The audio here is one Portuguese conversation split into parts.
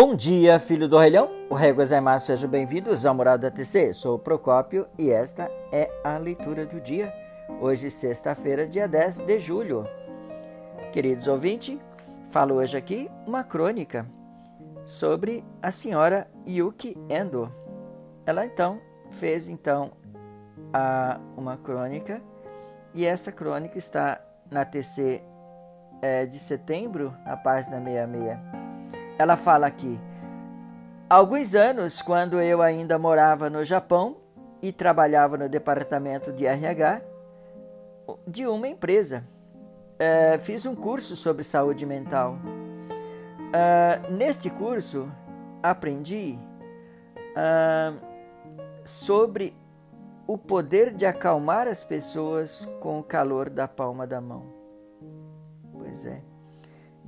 Bom dia, filho do Rei Leão. O Rei Gozaimasu, sejam bem-vindos ao Moral da TC. Sou o Procópio e esta é a leitura do dia. Hoje, sexta-feira, dia 10 de julho. Queridos ouvintes, falo hoje aqui uma crônica sobre a senhora Yuki Endo. Ela então fez então a, uma crônica e essa crônica está na TC é, de setembro, na página 66 ela fala aqui: Há alguns anos, quando eu ainda morava no Japão e trabalhava no departamento de RH de uma empresa, uh, fiz um curso sobre saúde mental. Uh, neste curso, aprendi uh, sobre o poder de acalmar as pessoas com o calor da palma da mão. Pois é.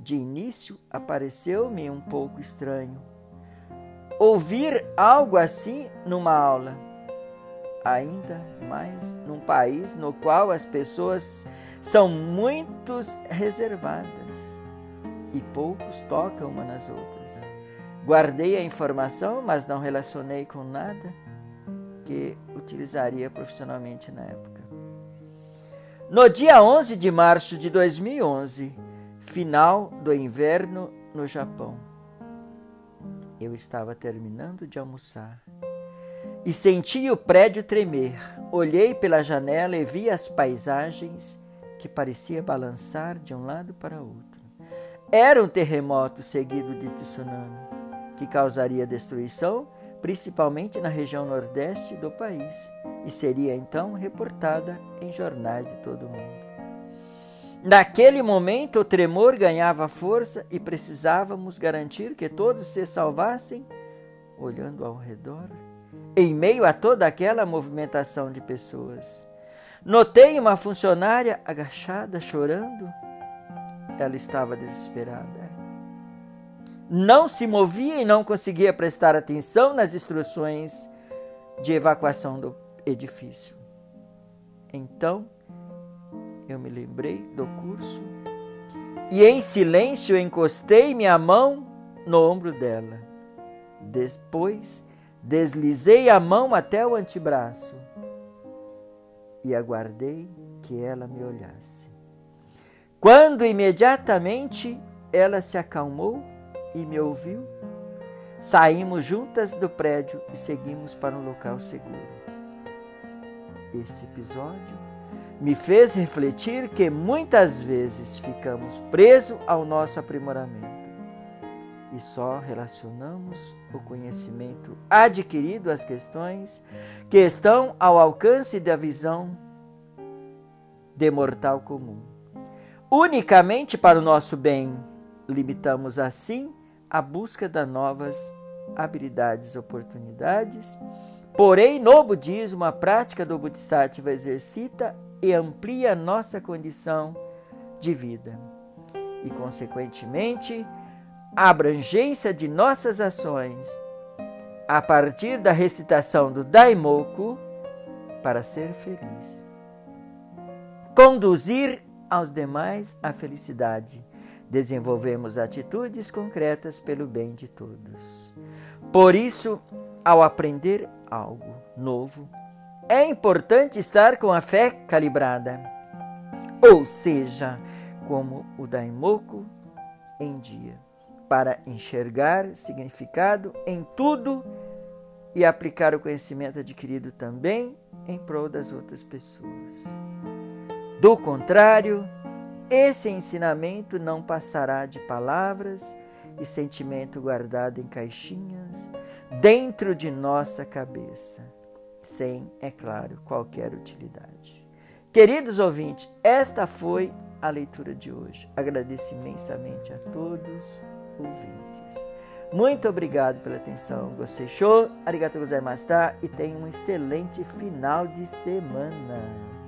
De início apareceu-me um pouco estranho. Ouvir algo assim numa aula, ainda mais num país no qual as pessoas são muito reservadas e poucos tocam uma nas outras. Guardei a informação, mas não relacionei com nada que utilizaria profissionalmente na época. No dia 11 de março de 2011, Final do inverno no Japão. Eu estava terminando de almoçar e senti o prédio tremer. Olhei pela janela e vi as paisagens que parecia balançar de um lado para outro. Era um terremoto seguido de tsunami que causaria destruição, principalmente na região nordeste do país, e seria então reportada em jornais de todo o mundo. Naquele momento, o tremor ganhava força e precisávamos garantir que todos se salvassem, olhando ao redor, em meio a toda aquela movimentação de pessoas. Notei uma funcionária agachada, chorando. Ela estava desesperada. Não se movia e não conseguia prestar atenção nas instruções de evacuação do edifício. Então, eu me lembrei do curso e em silêncio encostei minha mão no ombro dela. Depois deslizei a mão até o antebraço e aguardei que ela me olhasse. Quando imediatamente ela se acalmou e me ouviu, saímos juntas do prédio e seguimos para um local seguro. Este episódio me fez refletir que muitas vezes ficamos presos ao nosso aprimoramento e só relacionamos o conhecimento adquirido às questões que estão ao alcance da visão de mortal comum. Unicamente para o nosso bem, limitamos assim a busca de novas habilidades, oportunidades. Porém, no budismo, a prática do Bodhisattva exercita e amplia nossa condição de vida e, consequentemente, a abrangência de nossas ações a partir da recitação do Daimoku para ser feliz. Conduzir aos demais a felicidade. Desenvolvemos atitudes concretas pelo bem de todos. Por isso, ao aprender algo novo, é importante estar com a fé calibrada, ou seja, como o Daimoku em dia, para enxergar significado em tudo e aplicar o conhecimento adquirido também em prol das outras pessoas. Do contrário, esse ensinamento não passará de palavras e sentimento guardado em caixinhas dentro de nossa cabeça sem, é claro, qualquer utilidade. Queridos ouvintes, esta foi a leitura de hoje. Agradeço imensamente a todos ouvintes. Muito obrigado pela atenção. Gostei show? Arigatou gozaimashita e tenha um excelente final de semana.